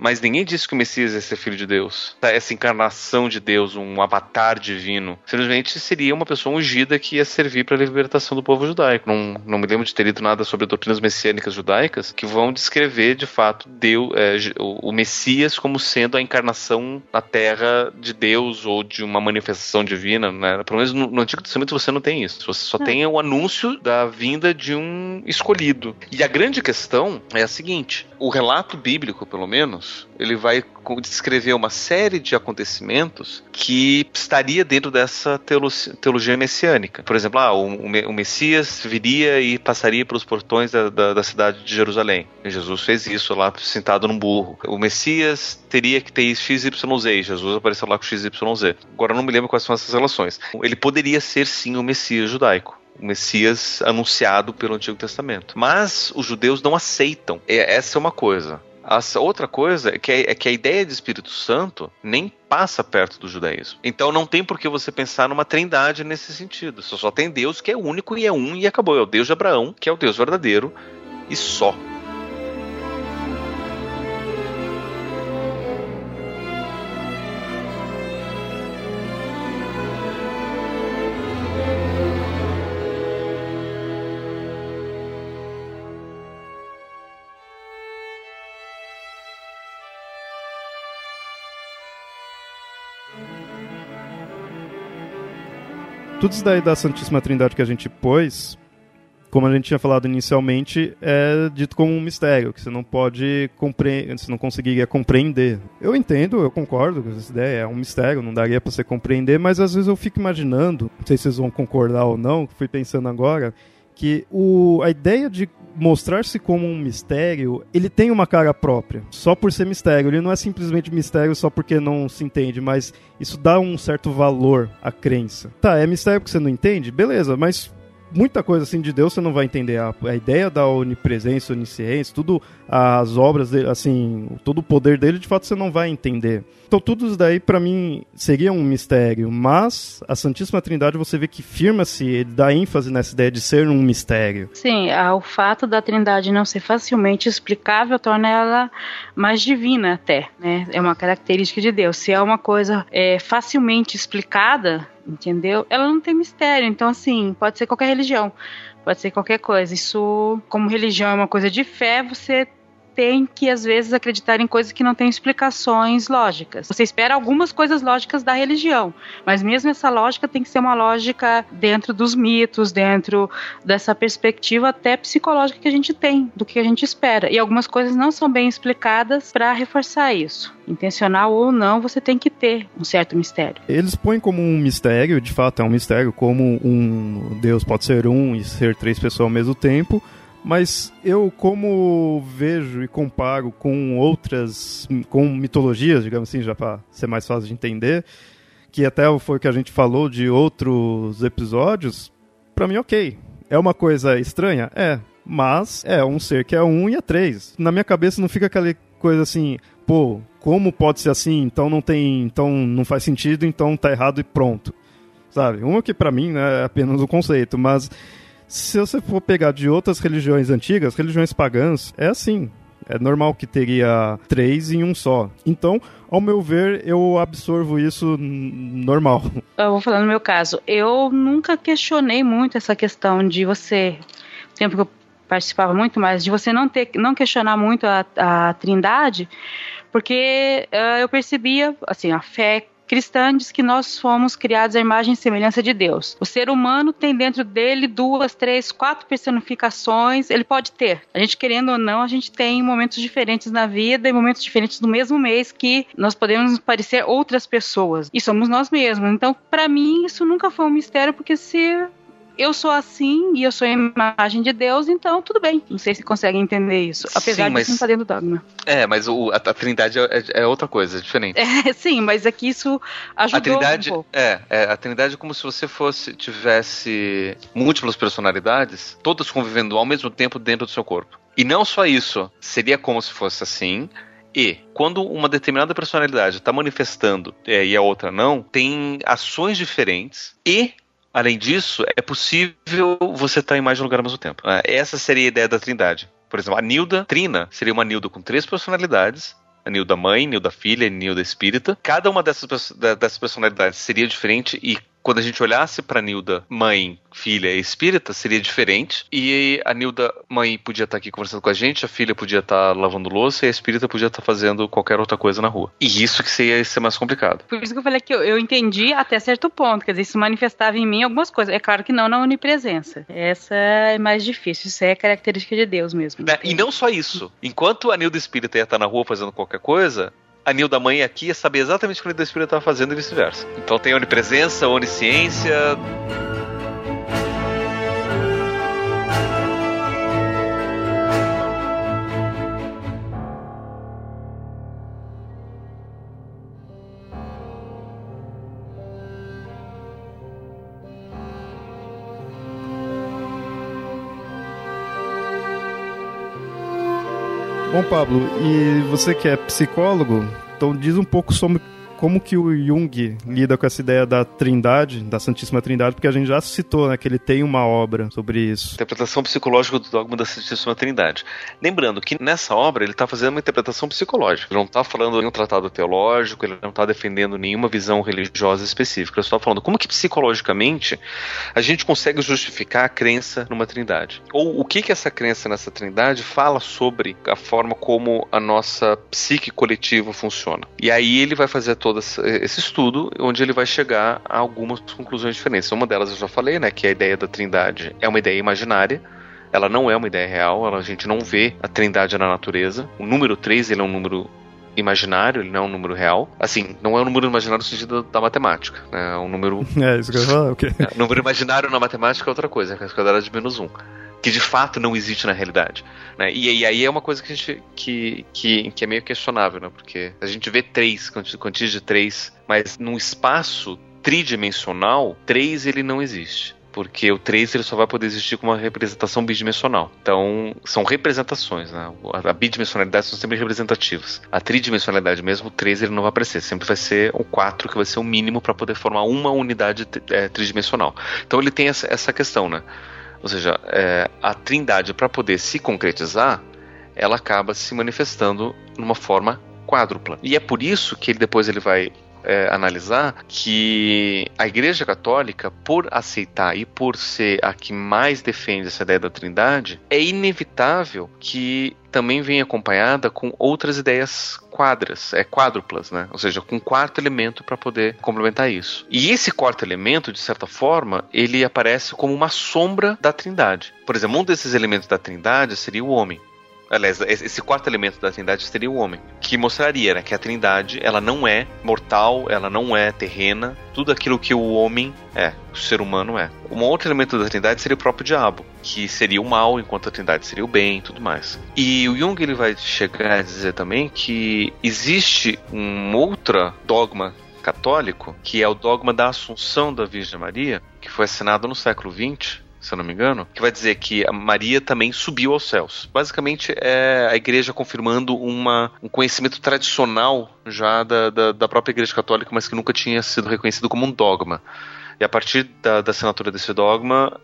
Mas ninguém disse que o Messias ia ser filho de Deus. Essa encarnação de Deus, um avatar divino. Simplesmente seria uma pessoa ungida que ia servir para a libertação do povo judaico. Não, não me lembro de ter lido nada sobre doutrinas messiânicas judaicas que vão descrever, de fato, Deus, é, o Messias como sendo a encarnação na terra de Deus ou de uma manifestação divina. Né? Pelo menos no, no Antigo Testamento você não tem isso. Você só não. tem o anúncio da vinda de um escolhido. E a grande questão é a seguinte: o relato bíblico, pelo menos, ele vai descrever uma série de acontecimentos que estaria dentro dessa teologia messiânica. Por exemplo, ah, o, Messias viria e passaria pelos portões da, da, da cidade de Jerusalém. Jesus fez isso lá sentado num burro. O Messias teria que ter XYZ e Jesus apareceu lá com XYZ. Agora eu não me lembro quais são essas relações. Ele poderia ser sim o Messias judaico o Messias anunciado pelo Antigo Testamento. Mas os judeus não aceitam. Essa é uma coisa. A outra coisa é que, é que a ideia de Espírito Santo nem passa perto do judaísmo. Então não tem por que você pensar numa trindade nesse sentido. Só, só tem Deus que é único e é um e acabou. É o Deus de Abraão, que é o Deus verdadeiro, e só. Tudo isso daí da Santíssima Trindade que a gente pôs, como a gente tinha falado inicialmente, é dito como um mistério, que você não pode compreender, você não conseguiria compreender. Eu entendo, eu concordo com essa ideia, é um mistério, não daria para você compreender, mas às vezes eu fico imaginando, não sei se vocês vão concordar ou não, fui pensando agora, que o, a ideia de mostrar-se como um mistério, ele tem uma cara própria, só por ser mistério. Ele não é simplesmente mistério só porque não se entende, mas isso dá um certo valor à crença. Tá, é mistério porque você não entende? Beleza, mas muita coisa assim de Deus você não vai entender. A, a ideia da onipresença, onisciência, tudo as obras dele, assim, todo o poder dele, de fato você não vai entender. Então tudo isso daí para mim seria um mistério, mas a Santíssima Trindade você vê que firma-se, ele dá ênfase nessa ideia de ser um mistério. Sim, o fato da Trindade não ser facilmente explicável torna ela mais divina até, né? É uma característica de Deus. Se é uma coisa é, facilmente explicada, entendeu? Ela não tem mistério. Então, assim, pode ser qualquer religião, pode ser qualquer coisa. Isso, como religião é uma coisa de fé, você tem que, às vezes, acreditar em coisas que não têm explicações lógicas. Você espera algumas coisas lógicas da religião, mas mesmo essa lógica tem que ser uma lógica dentro dos mitos, dentro dessa perspectiva até psicológica que a gente tem, do que a gente espera. E algumas coisas não são bem explicadas para reforçar isso. Intencional ou não, você tem que ter um certo mistério. Eles põem como um mistério, de fato é um mistério, como um Deus pode ser um e ser três pessoas ao mesmo tempo mas eu, como vejo e comparo com outras, com mitologias, digamos assim, já para ser mais fácil de entender, que até foi o que a gente falou de outros episódios, para mim, ok. É uma coisa estranha? É. Mas é um ser que é um e é três. Na minha cabeça não fica aquela coisa assim, pô, como pode ser assim? Então não tem, então não faz sentido, então tá errado e pronto. Sabe? Um que para mim né, é apenas o um conceito, mas se você for pegar de outras religiões antigas, religiões pagãs, é assim. É normal que teria três em um só. Então, ao meu ver, eu absorvo isso normal. Eu vou falar no meu caso. Eu nunca questionei muito essa questão de você. Tempo que eu participava muito mais, de você não ter, não questionar muito a, a Trindade, porque uh, eu percebia, assim, a fé cristã diz que nós fomos criados à imagem e semelhança de Deus. O ser humano tem dentro dele duas, três, quatro personificações. Ele pode ter. A gente querendo ou não, a gente tem momentos diferentes na vida e momentos diferentes no mesmo mês que nós podemos parecer outras pessoas. E somos nós mesmos. Então, para mim, isso nunca foi um mistério, porque se eu sou assim e eu sou a imagem de Deus, então tudo bem. Não sei se conseguem entender isso. Apesar sim, mas, de não estar dentro do dogma. É, mas o, a, a Trindade é, é, outra coisa, é diferente. É, sim, mas aqui isso ajudou a Trindade, um pouco. É, é, a Trindade é como se você fosse tivesse múltiplas personalidades, todas convivendo ao mesmo tempo dentro do seu corpo. E não só isso, seria como se fosse assim, e quando uma determinada personalidade está manifestando é, e a outra não, tem ações diferentes e Além disso, é possível você estar em mais de um lugar ao mesmo tempo. É, essa seria a ideia da trindade. Por exemplo, a Nilda Trina seria uma Nilda com três personalidades. A Nilda mãe, Nilda filha e Nilda espírita. Cada uma dessas, dessas personalidades seria diferente e quando a gente olhasse para Nilda, mãe, filha e espírita, seria diferente. E a Nilda, mãe, podia estar tá aqui conversando com a gente, a filha podia estar tá lavando louça e a espírita podia estar tá fazendo qualquer outra coisa na rua. E isso que seria ser mais complicado. Por isso que eu falei que eu, eu, entendi até certo ponto, quer dizer, isso manifestava em mim algumas coisas. É claro que não na onipresença. Essa é mais difícil, isso é característica de Deus mesmo. É, e não só isso. Enquanto a Nilda espírita ia estar na rua fazendo qualquer coisa, a Nil da mãe aqui ia saber exatamente o que o Espírito estava fazendo e vice-versa. Então tem onipresença, onisciência. Bom, Pablo, e você que é psicólogo, então diz um pouco sobre como que o Jung lida com essa ideia da trindade, da Santíssima Trindade, porque a gente já citou, né, que ele tem uma obra sobre isso. Interpretação psicológica do dogma da Santíssima Trindade. Lembrando que nessa obra ele está fazendo uma interpretação psicológica. Ele não está falando de nenhum tratado teológico, ele não está defendendo nenhuma visão religiosa específica. Ele está falando como que psicologicamente a gente consegue justificar a crença numa trindade. Ou o que que essa crença nessa trindade fala sobre a forma como a nossa psique coletiva funciona. E aí ele vai fazer todo esse estudo, onde ele vai chegar a algumas conclusões diferentes. Uma delas eu já falei, né, que a ideia da trindade é uma ideia imaginária, ela não é uma ideia real, a gente não vê a trindade na natureza. O número 3 ele é um número imaginário, ele não é um número real. Assim, não é um número imaginário no sentido da, matemática, né? É um número... É, isso que eu ia falar, ok. É, número imaginário na matemática é outra coisa, é a escadara de menos um que de fato não existe na realidade. Né? E, e, aí é uma coisa que a gente que, que, que é meio questionável, né? porque a gente vê três, quantias de três, mas num espaço tridimensional, três ele não existe porque o 3 ele só vai poder existir com uma representação bidimensional. Então, são representações, né? A bidimensionalidade são sempre representativas. A tridimensionalidade mesmo, o 3 ele não vai aparecer, sempre vai ser o 4 que vai ser o mínimo para poder formar uma unidade é, tridimensional. Então, ele tem essa, essa questão, né? Ou seja, é, a trindade, para poder se concretizar, ela acaba se manifestando numa forma quádrupla. E é por isso que ele depois ele vai é, analisar que a Igreja Católica, por aceitar e por ser a que mais defende essa ideia da Trindade, é inevitável que também vem acompanhada com outras ideias quadras, é quádruplas, né? Ou seja, com um quarto elemento para poder complementar isso. E esse quarto elemento, de certa forma, ele aparece como uma sombra da Trindade. Por exemplo, um desses elementos da Trindade seria o homem. Aliás, esse quarto elemento da Trindade seria o homem, que mostraria né, que a Trindade ela não é mortal, ela não é terrena, tudo aquilo que o homem é, o ser humano é. Um outro elemento da Trindade seria o próprio diabo, que seria o mal, enquanto a Trindade seria o bem e tudo mais. E o Jung ele vai chegar a dizer também que existe um outro dogma católico, que é o dogma da Assunção da Virgem Maria, que foi assinado no século XX, se eu não me engano, que vai dizer que a Maria também subiu aos céus. Basicamente é a igreja confirmando uma, um conhecimento tradicional já da, da, da própria igreja católica, mas que nunca tinha sido reconhecido como um dogma. E a partir da, da assinatura desse dogma,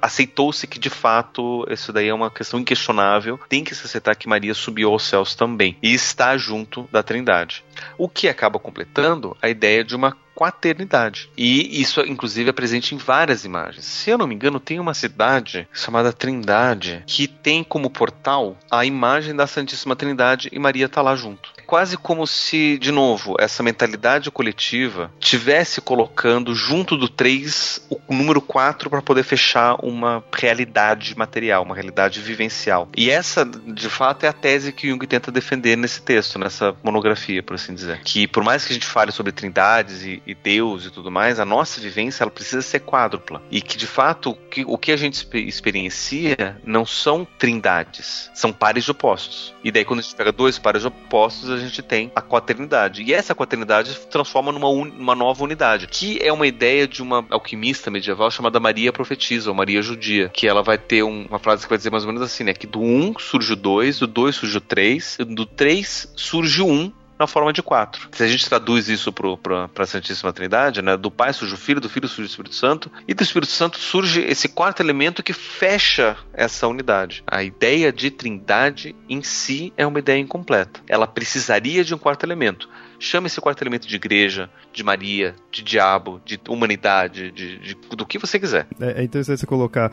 aceitou-se que de fato isso daí é uma questão inquestionável. Tem que se aceitar que Maria subiu aos céus também e está junto da Trindade. O que acaba completando a ideia de uma quaternidade. E isso, inclusive, é presente em várias imagens. Se eu não me engano, tem uma cidade chamada Trindade que tem como portal a imagem da Santíssima Trindade e Maria está lá junto. Quase como se, de novo, essa mentalidade coletiva tivesse colocando junto do 3 o número 4 para poder fechar uma realidade material, uma realidade vivencial. E essa, de fato, é a tese que Jung tenta defender nesse texto, nessa monografia, por assim dizer. Que por mais que a gente fale sobre trindades e, e Deus e tudo mais, a nossa vivência ela precisa ser quádrupla. E que, de fato, o que, o que a gente experiencia não são trindades, são pares de opostos. E daí, quando a gente pega dois pares de opostos, a gente tem a quaternidade. E essa quaternidade transforma numa, un, numa nova unidade, que é uma ideia de uma alquimista medieval chamada Maria Profetisa, ou Maria Judia, que ela vai ter um, uma frase que vai dizer mais ou menos assim, né? Que do 1 um surge o 2, do 2 surge o 3, do 3 surge o 1, um, na forma de quatro. Se a gente traduz isso para a Santíssima Trindade, né, do Pai surge o Filho, do Filho surge o Espírito Santo, e do Espírito Santo surge esse quarto elemento que fecha essa unidade. A ideia de Trindade em si é uma ideia incompleta. Ela precisaria de um quarto elemento. Chame esse quarto elemento de igreja, de Maria, de diabo, de humanidade, de, de do que você quiser. É, é interessante você colocar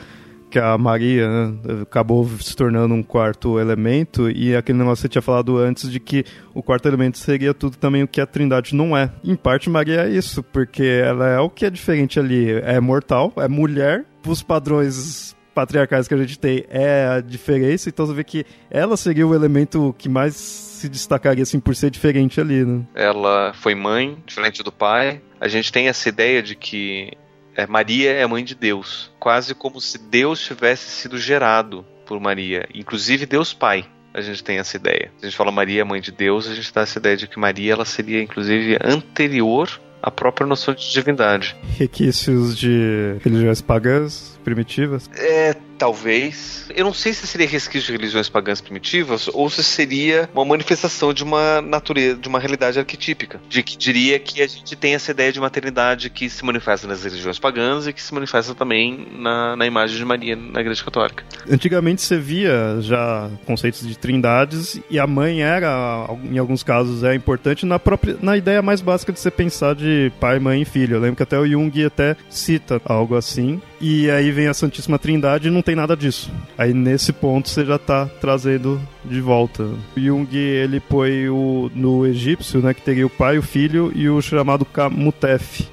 que a Maria né, acabou se tornando um quarto elemento e aquele negócio que você tinha falado antes de que o quarto elemento seria tudo também o que a Trindade não é. Em parte, Maria é isso, porque ela é o que é diferente ali. É mortal, é mulher, os padrões patriarcais que a gente tem é a diferença, então você vê que ela seria o elemento que mais se destacaria assim por ser diferente ali, né? Ela foi mãe, diferente do pai. A gente tem essa ideia de que é, Maria é mãe de Deus, quase como se Deus tivesse sido gerado por Maria, inclusive Deus Pai. A gente tem essa ideia. A gente fala Maria, mãe de Deus, a gente dá essa ideia de que Maria ela seria inclusive anterior à própria noção de divindade. Requisitos de religiões pagãs primitivas? É, talvez. Eu não sei se seria resquício de religiões pagãs primitivas ou se seria uma manifestação de uma natureza, de uma realidade arquetípica. De que diria que a gente tem essa ideia de maternidade que se manifesta nas religiões pagãs e que se manifesta também na, na imagem de Maria na Igreja Católica. Antigamente você via já conceitos de trindades e a mãe era, em alguns casos, é importante na própria na ideia mais básica de você pensar de pai, mãe e filho. Eu lembro que até o Jung até cita algo assim. E aí vem a Santíssima Trindade e não tem nada disso. Aí nesse ponto você já está trazendo de volta. Jung ele põe o, no egípcio, né, que teria o pai, o filho e o chamado Kamutef.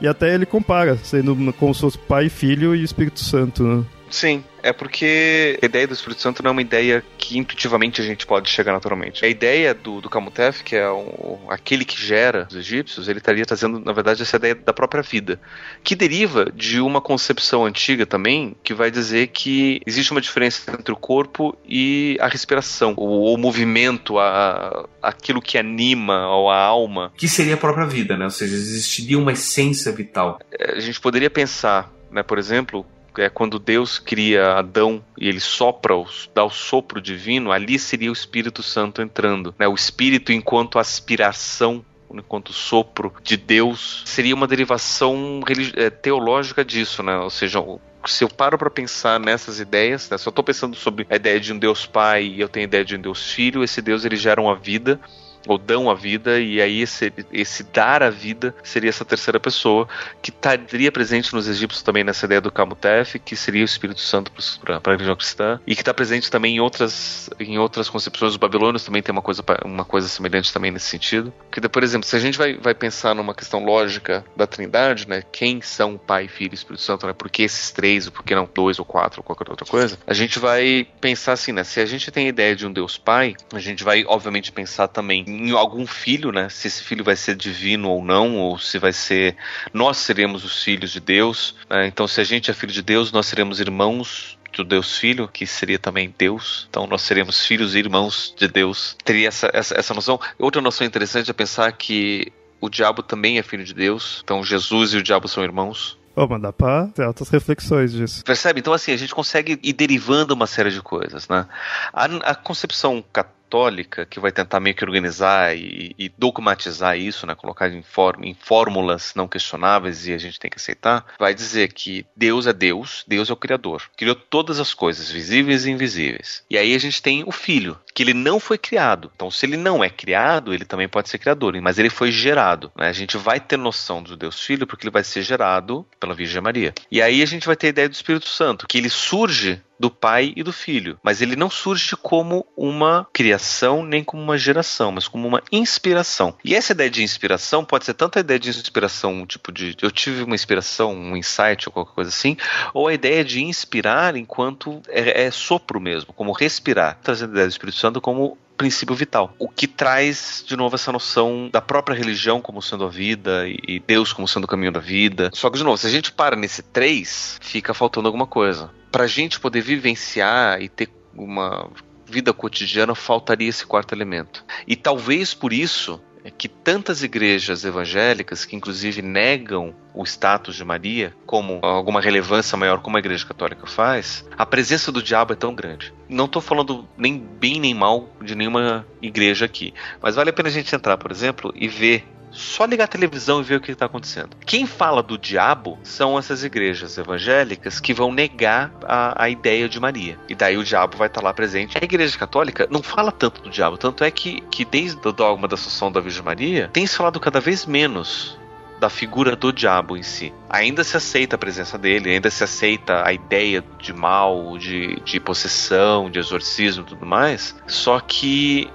E até ele compara, sendo como se fosse pai, filho e Espírito Santo, né? Sim, é porque a ideia do Espírito Santo não é uma ideia que intuitivamente a gente pode chegar naturalmente. A ideia do, do Kamutef, que é aquele que gera os egípcios, ele estaria trazendo, na verdade, essa ideia da própria vida, que deriva de uma concepção antiga também, que vai dizer que existe uma diferença entre o corpo e a respiração, o, o movimento, a, aquilo que anima ou a alma. Que seria a própria vida, né? Ou seja, existiria uma essência vital. É, a gente poderia pensar, né, por exemplo, é quando Deus cria Adão e ele sopra, dá o sopro divino, ali seria o Espírito Santo entrando. Né? O Espírito enquanto aspiração enquanto sopro de Deus, seria uma derivação é, teológica disso, né? Ou seja, se eu paro para pensar nessas ideias, né? se eu estou pensando sobre a ideia de um Deus Pai e eu tenho a ideia de um Deus Filho, esse Deus ele gera uma vida ou dão a vida, e aí esse, esse dar a vida seria essa terceira pessoa, que estaria presente nos egípcios também nessa ideia do Kamutef, que seria o Espírito Santo para a religião cristã, e que está presente também em outras, em outras concepções. Os babilônios também tem uma coisa, uma coisa semelhante também nesse sentido. Porque, por exemplo, se a gente vai, vai pensar numa questão lógica da trindade, né, quem são Pai, Filho e Espírito Santo, né, por que esses três, ou por que não dois ou quatro ou qualquer outra coisa, a gente vai pensar assim, né, se a gente tem a ideia de um Deus Pai, a gente vai, obviamente, pensar também em algum filho, né? Se esse filho vai ser divino ou não, ou se vai ser. Nós seremos os filhos de Deus. Né? Então, se a gente é filho de Deus, nós seremos irmãos do Deus Filho, que seria também Deus. Então nós seremos filhos e irmãos de Deus. Teria essa, essa, essa noção. Outra noção interessante é pensar que o diabo também é filho de Deus. Então Jesus e o diabo são irmãos. Oh, mas dá pra ter altas reflexões disso. Percebe? Então, assim, a gente consegue ir derivando uma série de coisas, né? A, a concepção católica católica que vai tentar meio que organizar e, e dogmatizar isso, né, colocar em, em fórmulas não questionáveis e a gente tem que aceitar, vai dizer que Deus é Deus, Deus é o Criador, criou todas as coisas, visíveis e invisíveis. E aí a gente tem o Filho, que ele não foi criado. Então, se ele não é criado, ele também pode ser criador, mas ele foi gerado. Né? A gente vai ter noção do Deus Filho porque ele vai ser gerado pela Virgem Maria. E aí a gente vai ter a ideia do Espírito Santo, que ele surge do pai e do filho, mas ele não surge como uma criação nem como uma geração, mas como uma inspiração. E essa ideia de inspiração pode ser tanto a ideia de inspiração, tipo de eu tive uma inspiração, um insight ou qualquer coisa assim, ou a ideia de inspirar enquanto é, é sopro mesmo, como respirar, trazendo a ideia do Espírito Santo como princípio vital. O que traz, de novo, essa noção da própria religião como sendo a vida e Deus como sendo o caminho da vida. Só que, de novo, se a gente para nesse 3, fica faltando alguma coisa. Pra gente poder vivenciar e ter uma vida cotidiana, faltaria esse quarto elemento. E talvez por isso que tantas igrejas evangélicas, que inclusive negam o status de Maria como alguma relevância maior como a igreja católica faz, a presença do diabo é tão grande. Não estou falando nem bem nem mal de nenhuma igreja aqui, mas vale a pena a gente entrar, por exemplo, e ver só ligar a televisão e ver o que está acontecendo. Quem fala do diabo são essas igrejas evangélicas que vão negar a, a ideia de Maria. E daí o diabo vai estar tá lá presente. A igreja católica não fala tanto do diabo, tanto é que, que desde o dogma da Assunção da Virgem Maria, tem se falado cada vez menos da figura do diabo em si. Ainda se aceita a presença dele, ainda se aceita a ideia de mal, de, de possessão, de exorcismo e tudo mais, só que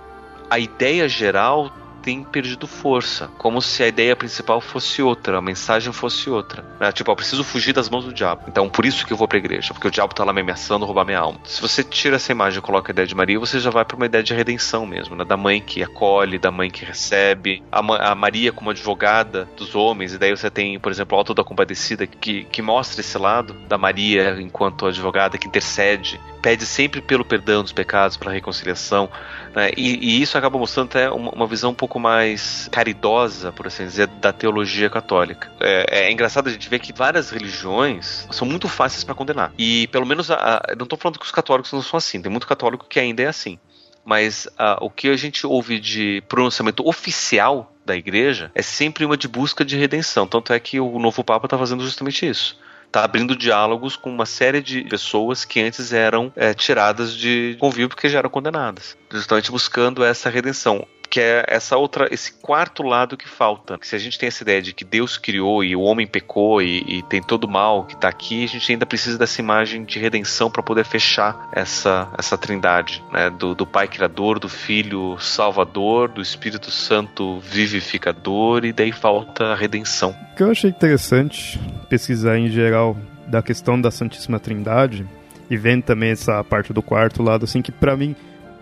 a ideia geral tem perdido força, como se a ideia principal fosse outra, a mensagem fosse outra. Né? Tipo, eu preciso fugir das mãos do diabo. Então, por isso que eu vou pra igreja, porque o diabo tá lá me ameaçando roubar minha alma. Se você tira essa imagem e coloca a ideia de Maria, você já vai para uma ideia de redenção mesmo, né? Da mãe que acolhe, da mãe que recebe, a, a Maria como advogada dos homens, e daí você tem, por exemplo, o Alto da Compadecida que, que mostra esse lado da Maria enquanto advogada que intercede, pede sempre pelo perdão dos pecados, pela reconciliação. Né? E, e, isso acaba mostrando até uma, uma, visão um pouco mais caridosa, por assim dizer, da teologia católica. É, é engraçado a gente ver que várias religiões são muito fáceis para condenar. E pelo menos, a, a, não estou falando que os católicos não são assim, tem muito católico que ainda é assim. Mas o que a gente ouve de pronunciamento oficial da igreja é sempre uma de busca de redenção. Tanto é que o novo Papa está fazendo justamente isso está abrindo diálogos com uma série de pessoas que antes eram é, tiradas de convívio porque já eram condenadas, justamente buscando essa redenção que é essa outra, esse quarto lado que falta. Se a gente tem essa ideia de que Deus criou e o homem pecou e, e tem todo o mal que está aqui, a gente ainda precisa dessa imagem de redenção para poder fechar essa, essa trindade, né? Do, do Pai Criador, do Filho Salvador, do Espírito Santo Vivificador e daí falta a redenção. O que eu achei interessante pesquisar em geral da questão da Santíssima Trindade e vendo também essa parte do quarto lado, assim, que para mim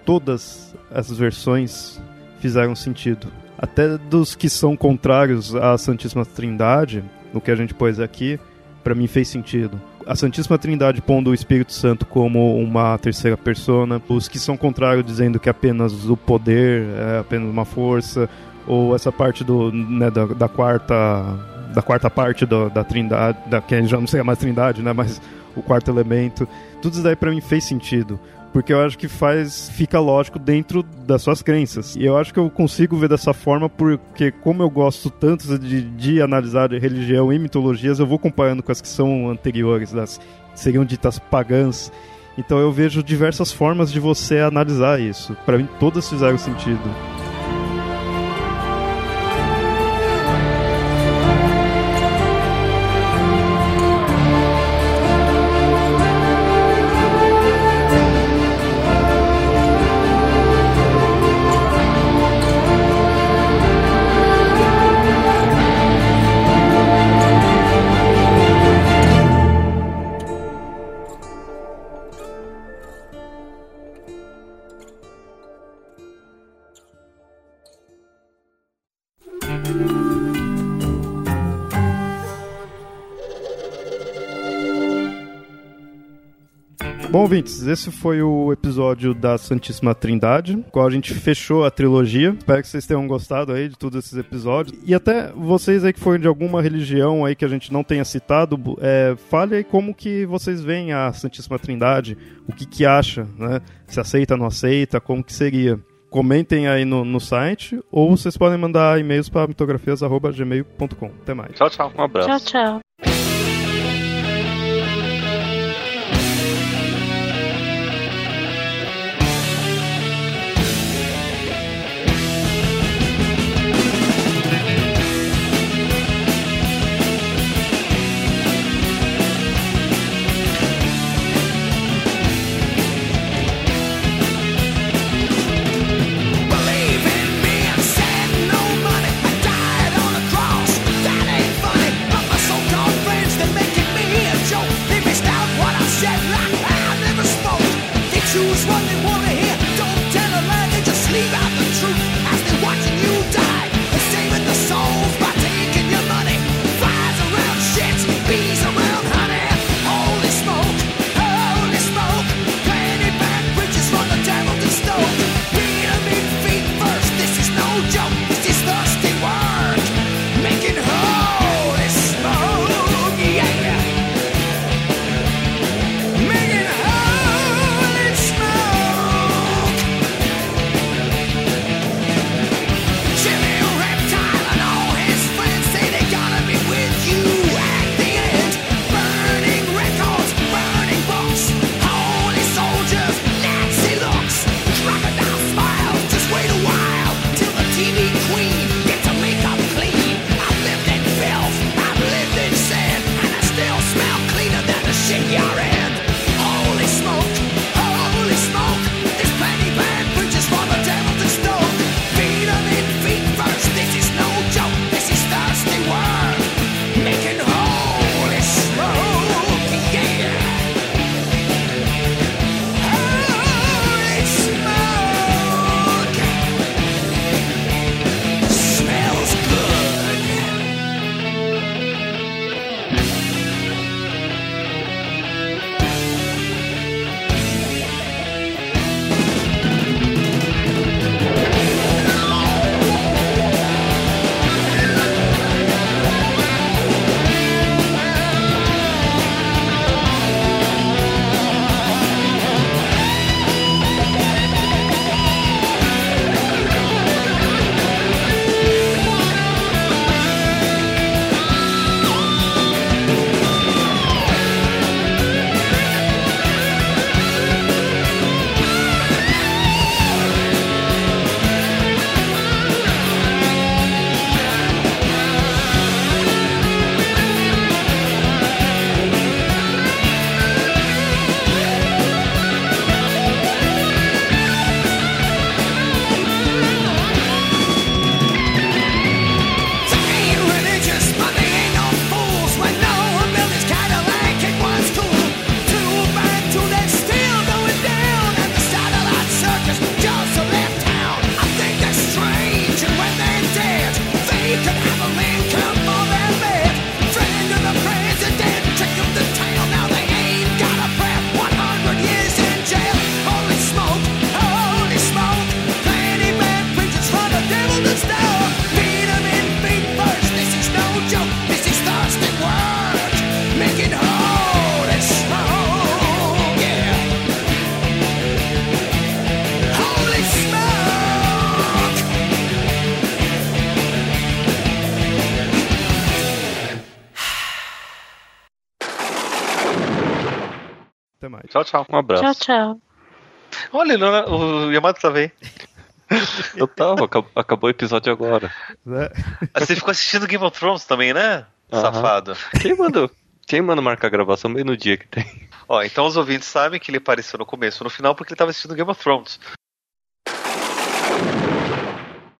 todas as versões fizeram sentido. Até dos que são contrários à Santíssima Trindade, no que a gente pôs aqui, para mim fez sentido. A Santíssima Trindade pondo o Espírito Santo como uma terceira persona, os que são contrários dizendo que apenas o poder é apenas uma força, ou essa parte do, né, da, da quarta da quarta parte do, da Trindade, da, que já não sei mais Trindade, né, mas o quarto elemento, tudo isso daí para mim fez sentido porque eu acho que faz fica lógico dentro das suas crenças. E eu acho que eu consigo ver dessa forma porque como eu gosto tanto de, de analisar religião e mitologias, eu vou comparando com as que são anteriores, das seriam ditas pagãs. Então eu vejo diversas formas de você analisar isso. Para mim todas fizeram sentido. Bom, ouvintes, esse foi o episódio da Santíssima Trindade, com qual a gente fechou a trilogia. Espero que vocês tenham gostado aí de todos esses episódios. E até vocês aí que foram de alguma religião aí que a gente não tenha citado, é, fale aí como que vocês veem a Santíssima Trindade, o que que acha, né? Se aceita, não aceita, como que seria comentem aí no, no site ou vocês podem mandar e-mails para mitografias.gmail.com. Até mais. Tchau, tchau. Um abraço. Tchau, tchau. tchau. Um abraço. Tchau, tchau. Olha, não, o Yamato tá bem. Eu tava, acabou o episódio agora. Né? Ah, você ficou assistindo Game of Thrones também, né? Uhum. Safado. Quem mandou? Quem manda marcar a gravação bem no dia que tem? Ó, então os ouvintes sabem que ele apareceu no começo no final porque ele tava assistindo Game of Thrones.